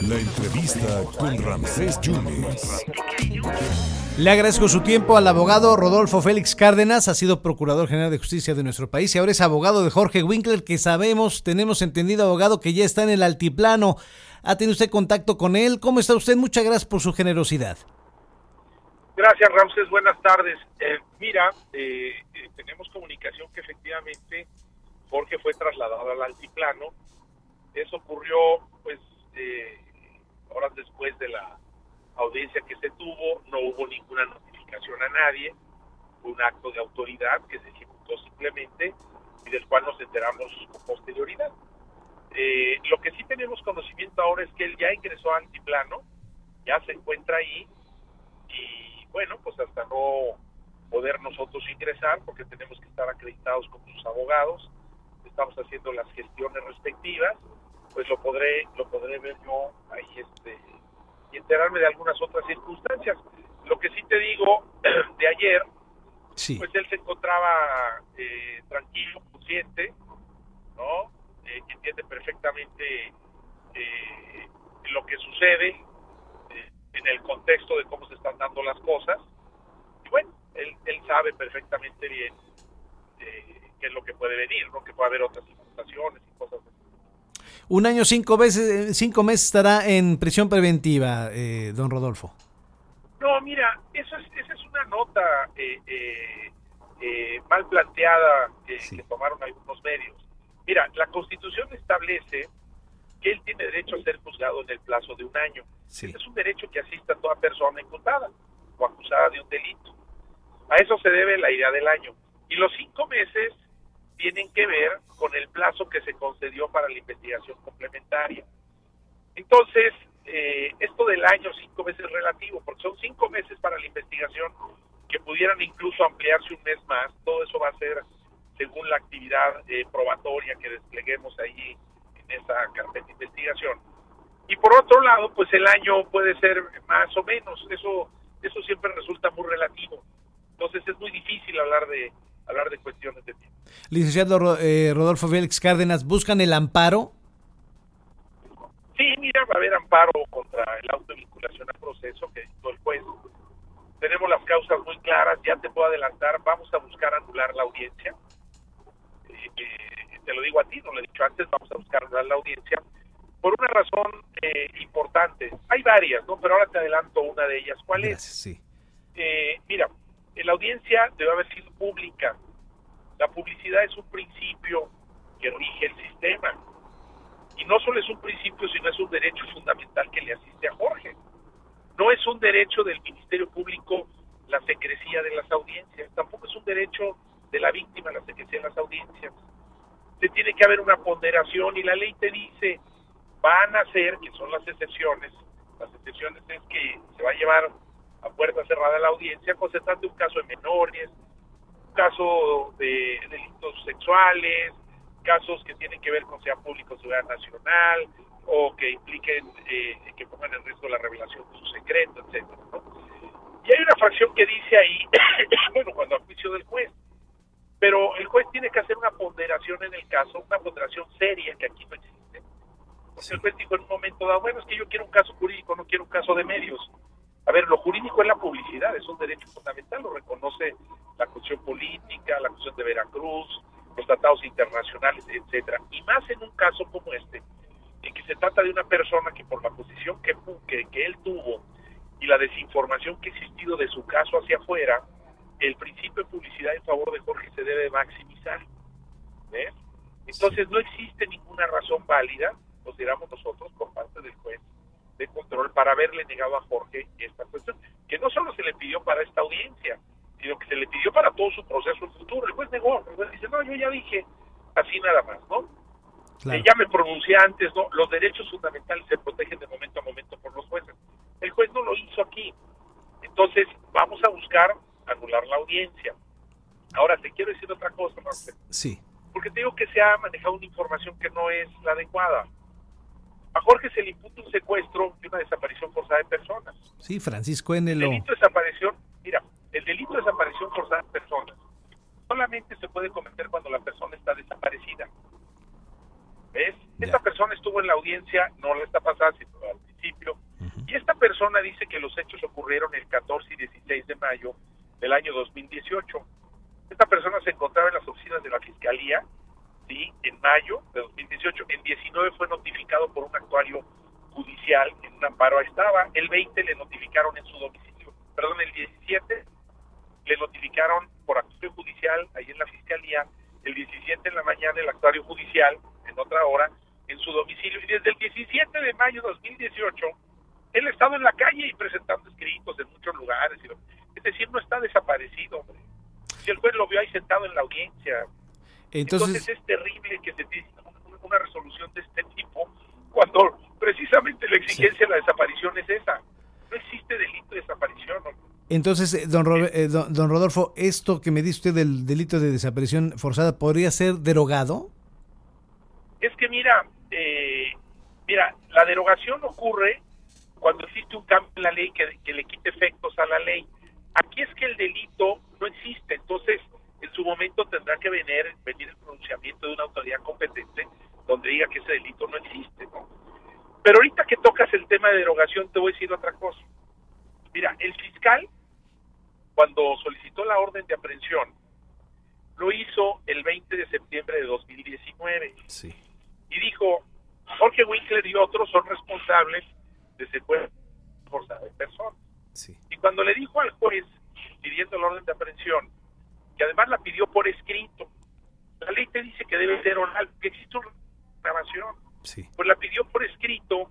La entrevista con Ramsés Yunes. Le agradezco su tiempo al abogado Rodolfo Félix Cárdenas, ha sido Procurador General de Justicia de nuestro país y ahora es abogado de Jorge Winkler, que sabemos, tenemos entendido, abogado, que ya está en el altiplano. ¿Ha tenido usted contacto con él? ¿Cómo está usted? Muchas gracias por su generosidad. Gracias, Ramsés. Buenas tardes. Eh, mira, eh, eh, tenemos comunicación que efectivamente Jorge fue trasladado al altiplano. Eso ocurrió, pues, horas después de la audiencia que se tuvo, no hubo ninguna notificación a nadie, un acto de autoridad que se ejecutó simplemente y del cual nos enteramos con posterioridad. Eh, lo que sí tenemos conocimiento ahora es que él ya ingresó a Altiplano, ya se encuentra ahí y bueno, pues hasta no poder nosotros ingresar porque tenemos que estar acreditados con sus abogados, estamos haciendo las gestiones respectivas, pues lo podré lo podré ver yo ahí este y enterarme de algunas otras circunstancias. Lo que sí te digo de ayer, pues él se encontraba eh, tranquilo, consciente, ¿no? Eh, entiende perfectamente eh, lo que sucede eh, en el contexto de cómo se están dando las cosas. Y bueno, él, él sabe perfectamente bien qué es lo que puede venir, ¿no? Que puede haber otras situaciones y cosas así. Un año, cinco, veces, cinco meses estará en prisión preventiva, eh, don Rodolfo. No, mira, eso es, esa es una nota eh, eh, mal planteada que, tomaron algunos medios. Mira, la Constitución establece que él tiene derecho a ser juzgado en el plazo de un año. Es un derecho que asista a toda persona imputada o acusada de un delito. A eso se debe la idea del año. Y los cinco meses tienen que ver con el plazo que se concedió para la investigación complementaria. Entonces, eh, esto del año cinco meses relativo, porque son cinco meses para la investigación que pudieran incluso ampliarse un mes más, todo eso va a ser según la actividad eh, probatoria que despleguemos ahí en esa carpeta de investigación. Y por otro lado, pues el año puede ser más o menos, eso, eso siempre resulta muy relativo. Entonces es muy difícil hablar de, hablar de cuestiones de tiempo. Licenciado eh, Rodolfo Félix Cárdenas, ¿buscan el amparo? Sí, mira, va a haber amparo contra el auto de vinculación al proceso que dictó el juez. Tenemos las causas muy claras, ya te puedo adelantar, vamos a buscar anular la audiencia. Eh, eh, te lo digo a ti, no lo he dicho antes, vamos a buscar anular la audiencia por una razón importante. Hay varias, ¿no? Pero ahora te adelanto una de ellas. ¿Cuál es? Sí. mira, la audiencia debe haber sido pública. La publicidad es un principio que rige el sistema. Y no solo es un principio, sino es un derecho fundamental que le asiste a Jorge. No es un derecho del Ministerio Público la secrecía de las audiencias, tampoco es un derecho de la víctima la secrecía de las audiencias. Se tiene que haber una ponderación y la ley te dice, van a ser, que son las excepciones, las excepciones es que se va a llevar a puerta cerrada la audiencia, pues se trata de un caso de menores, un caso de delitos sexuales, casos que tienen que ver con sea público, seguridad nacional, o que impliquen, eh, que pongan en riesgo la revelación de su secreto, etcétera. Y hay una fracción que dice ahí, bueno, cuando a juicio del juez, pero el juez tiene que hacer una ponderación en el caso, una ponderación seria que aquí no existe. Porque el juez dijo en un momento dado, bueno, es que yo quiero un caso jurídico, no quiero un caso de medios. A ver, lo jurídico es la publicidad, es un derecho fundamental, lo reconoce la cuestión política, la cuestión de Veracruz, los tratados internacionales, etcétera. Y más en un caso como este, en que se trata de una persona que por la posición que, que, que él tuvo y la desinformación que ha existido de su caso hacia afuera, el principio de publicidad en favor de Jorge se debe maximizar. ¿ves? Entonces no existe ninguna razón válida, consideramos nosotros, por parte del juez, de control para haberle negado a Jorge esta cuestión, que no solo se le pidió para esta audiencia, sino que se le pidió para todo su proceso en futuro. El juez negó, el juez dice, no, yo ya dije así nada más, ¿no? ya me pronuncié antes, ¿no? Los derechos fundamentales se protegen de momento a momento por los jueces. El juez no lo hizo aquí. Entonces, vamos a buscar anular la audiencia. Ahora, te quiero decir otra cosa, Marcelo. Sí. Porque te digo que se ha manejado una información que no es la adecuada. A Jorge se le imputa un secuestro y una desaparición forzada de personas. Sí, Francisco en el... El delito de desaparición, mira, el delito de desaparición forzada de personas solamente se puede cometer cuando la persona está desaparecida. ¿Ves? Esta persona estuvo en la audiencia, no la está pasando, sino al principio, y esta persona dice que los hechos ocurrieron el 14 y 16 de mayo del año 2018. Esta persona se encontraba en las oficinas de la Fiscalía, ¿sí? En mayo de 2018. En 19 fue notificado por un actuario judicial, en un amparo estaba. El 20 le notificaron en su domicilio, perdón, el 17 le notificaron por actuario judicial ahí en la Fiscalía. El 17 en la mañana el actuario judicial, en otra hora, en su domicilio. Y desde el 17 de mayo de 2018 él ha estado en la calle y presentando escritos en muchos lugares. Es decir, no está desaparecido. Si el juez lo vio ahí sentado en la audiencia. Entonces, es terrible que se tenga una resolución de este tipo cuando precisamente la exigencia de la desaparición es esa. No existe delito de desaparición. Entonces, eh, don, eh, don, Rodolfo, ¿esto que me dice usted del delito de desaparición forzada podría ser derogado? Es que mira, eh, mira, la derogación ocurre cuando existe un cambio en la ley que, le quite efectos a la ley. Aquí es que el delito no existe, entonces en su momento tendrá que venir, venir el pronunciamiento de una autoridad competente donde diga que ese delito no existe. ¿no? Pero ahorita que tocas el tema de derogación, te voy a decir otra cosa. Mira, el fiscal, cuando solicitó la orden de aprehensión, lo hizo el 20 de septiembre de 2019. Sí. Y dijo, Jorge Winkler y otros son responsables de secuestro forzado de personas. Y cuando le dijo al juez, pidiendo la orden de aprehensión, que además la pidió por escrito, la ley te dice que debe ser oral, que existe una grabación, pues la pidió por escrito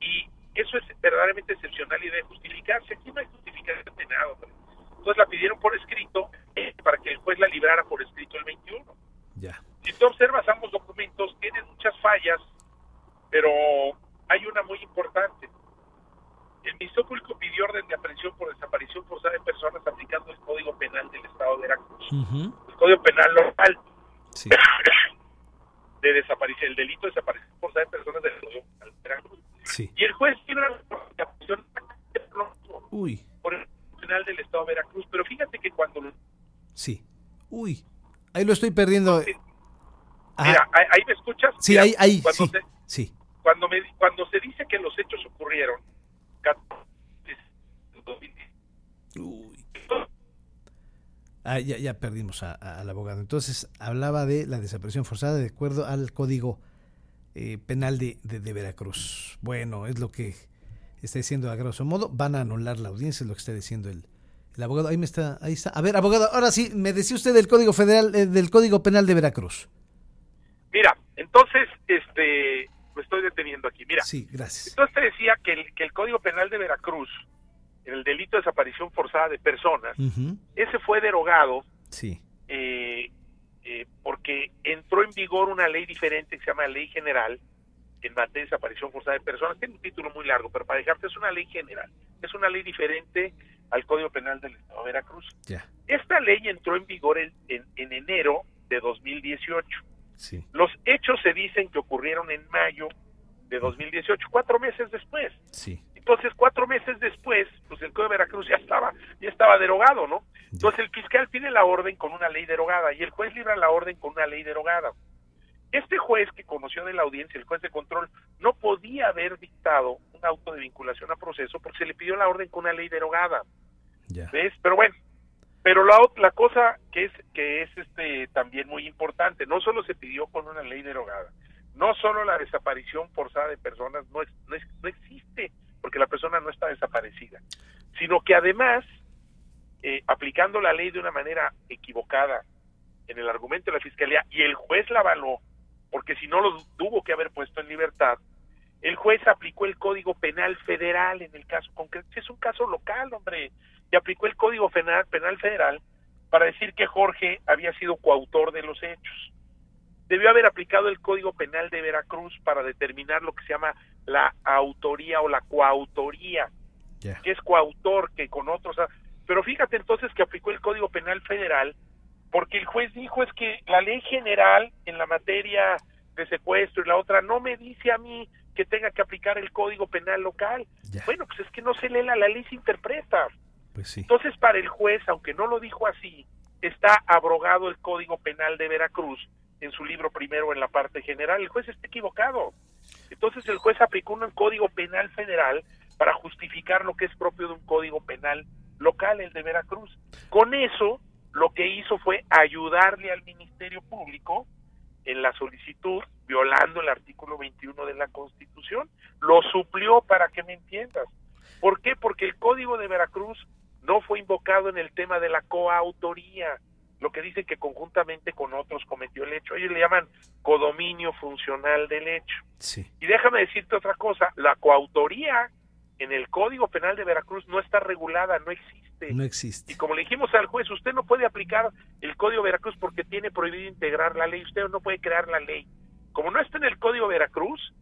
y eso es verdaderamente excepcional y debe justificarse. Aquí no hay justificación de nada. Entonces la pidieron por escrito eh, para que el juez la librara por escrito el 21. Ya. Si tú observas ambos documentos, tienen muchas fallas, pero hay una muy importante. El Ministerio Público pidió orden de aprehensión por desaparición forzada de personas aplicando el Código Penal del El Código Penal local de desaparición, el delito de desaparición forzada de personas del Estado de Veracruz. Y el juez tiene una Uy. por el Penal del Estado de Veracruz. Pero fíjate que cuando... Sí. Uy. Ahí lo estoy perdiendo. Mira, ahí, me escuchas. Sí, ahí, ahí, sí, sí. Cuando, me, cuando se dice que los hechos ocurrieron, Uy. Ah, ya, ya perdimos al abogado. Entonces hablaba de la desaparición forzada de acuerdo al Código eh, Penal de, de, Veracruz. Bueno, es lo que está diciendo a grosso modo. Van a anular la audiencia, es lo que está diciendo el, el abogado. Ahí me está, ahí está. A ver, abogado, ahora sí, me decía usted del Código Federal, eh, del Código Penal de Veracruz. Mira, entonces, este, lo estoy deteniendo aquí. Mira, sí, gracias. Entonces te decía que el, que el Código Penal de Veracruz, en el delito de desaparición forzada de personas, ese fue derogado. Sí. Eh, eh, porque entró en vigor una ley diferente que se llama Ley General en materia de desaparición forzada de personas. Tiene un título muy largo, pero para dejarte es una ley general. Es una ley diferente al Código Penal del Estado de Veracruz. Ya. Esta ley entró en vigor en, en, en enero de 2018 los hechos se dicen que ocurrieron en mayo de 2018, cuatro meses después. Sí. Entonces, cuatro meses después, pues el Código de Veracruz ya estaba, ya estaba derogado, ¿no? Entonces el fiscal pide la orden con una ley derogada y el juez libra la orden con una ley derogada. Este juez que conoció de la audiencia, el juez de control, no podía haber dictado un auto de vinculación a proceso porque se le pidió la orden con una ley derogada. ¿Ves? Pero bueno, pero la, la cosa que es que es este también muy importante, no solo se pidió con una ley derogada, no solo la desaparición forzada de personas no, es, no, no existe porque la persona no está desaparecida, sino que además, eh, aplicando la ley de una manera equivocada en el argumento de la fiscalía y el juez la avaló, porque si no lo tuvo que haber puesto en libertad, el juez aplicó el Código Penal Federal en el caso concreto. Es un caso local, hombre y aplicó el Código Penal, Federal para decir que Jorge había sido coautor de los hechos. Debió haber aplicado el Código Penal de Veracruz para determinar lo que se llama la autoría o la coautoría, que es coautor que con otros. Pero fíjate entonces que aplicó el Código Penal Federal porque el juez dijo es que la ley general en la materia de secuestro y la otra no me dice a mí que tenga que aplicar el Código Penal local. Bueno, pues es que no se lee la, la ley, se interpreta. Pues Entonces, para el juez, aunque no lo dijo así, está abrogado el Código Penal de Veracruz en su libro primero en la parte general. El juez está equivocado. Entonces el juez aplicó un código penal federal para justificar lo que es propio de un código penal local, el de Veracruz. Con eso, lo que hizo fue ayudarle al Ministerio Público en la solicitud, violando el artículo 21 de la Constitución. Lo suplió para que me entiendas. ¿Por qué? Porque el Código de Veracruz no fue invocado en el tema de la coautoría, lo que dice que conjuntamente con otros cometió el hecho. Ellos le llaman codominio funcional del hecho. Sí. Y déjame decirte otra cosa, la coautoría en el Código Penal de Veracruz no está regulada, no existe. No existe. Y como le dijimos al juez, usted no puede aplicar el Código Veracruz porque tiene prohibido integrar la ley, usted no puede crear la ley. Como no está en el Código Veracruz,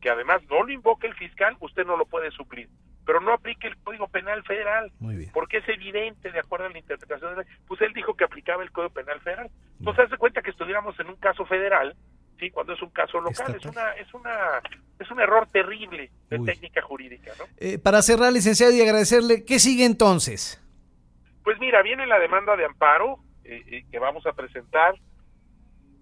que además no lo invoca el fiscal, usted no lo puede suplir. Pero no aplique el Código Penal Federal, Muy bien. porque es evidente, de acuerdo a la interpretación de la ley. Pues él dijo que aplicaba el Código Penal Federal. Entonces, hace cuenta que estuviéramos en un caso federal, sí, cuando es un caso local. Es una, es una, es un error terrible de Uy. técnica jurídica, ¿no? Eh, para cerrar, licenciado, y agradecerle, ¿qué sigue entonces? Pues mira, viene la demanda de amparo eh, eh, que vamos a presentar.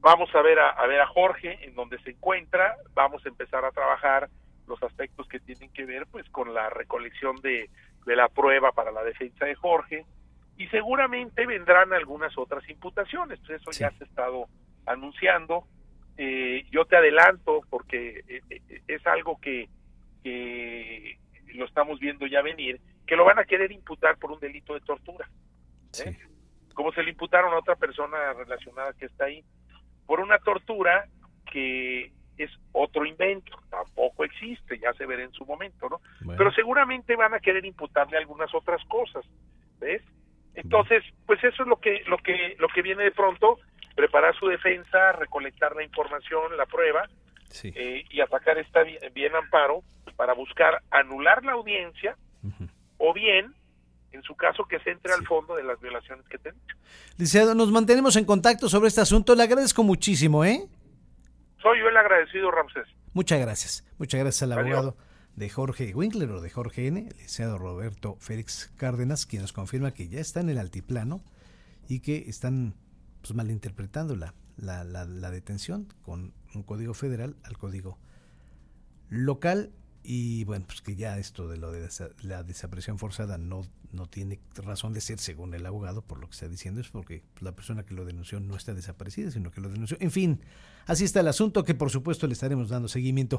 Vamos a ver a, a ver a Jorge en donde se encuentra. Vamos a empezar a trabajar los aspectos que tienen que ver, pues, con la recolección de, de la prueba para la defensa de Jorge. Y seguramente vendrán algunas otras imputaciones. Pues eso Sí. ya se ha estado anunciando. Eh, yo te adelanto porque eh, eh, es algo que, que lo estamos viendo ya venir, que lo van a querer imputar por un delito de tortura Sí. como se le imputaron a otra persona relacionada que está ahí, por una tortura que es otro invento, tampoco existe, ya se verá en su momento, ¿no? Bueno. Pero seguramente van a querer imputarle algunas otras cosas, ¿ves? Entonces, pues eso es lo que lo que lo que viene de pronto, preparar su defensa, recolectar la información, la prueba Sí. eh, y atacar esta bien, bien amparo para buscar anular la audiencia o bien en su caso que se entre Sí. al fondo de las violaciones que te he dicho. Licenciado, nos mantenemos en contacto sobre este asunto. Le agradezco muchísimo, ¿eh? Soy yo el agradecido, Ramsés. Muchas gracias. Muchas gracias al Adiós. abogado de Jorge Winkler o de Jorge N, el licenciado Roberto Félix Cárdenas, quien nos confirma que ya está en el altiplano y que están pues, malinterpretando la, la, la- la detención con un código federal al código local y bueno, pues que ya esto de lo de la desaparición forzada no, no tiene razón de ser según el abogado, por lo que está diciendo es porque la persona que lo denunció no está desaparecida, sino que lo denunció. En fin, así está el asunto que por supuesto le estaremos dando seguimiento.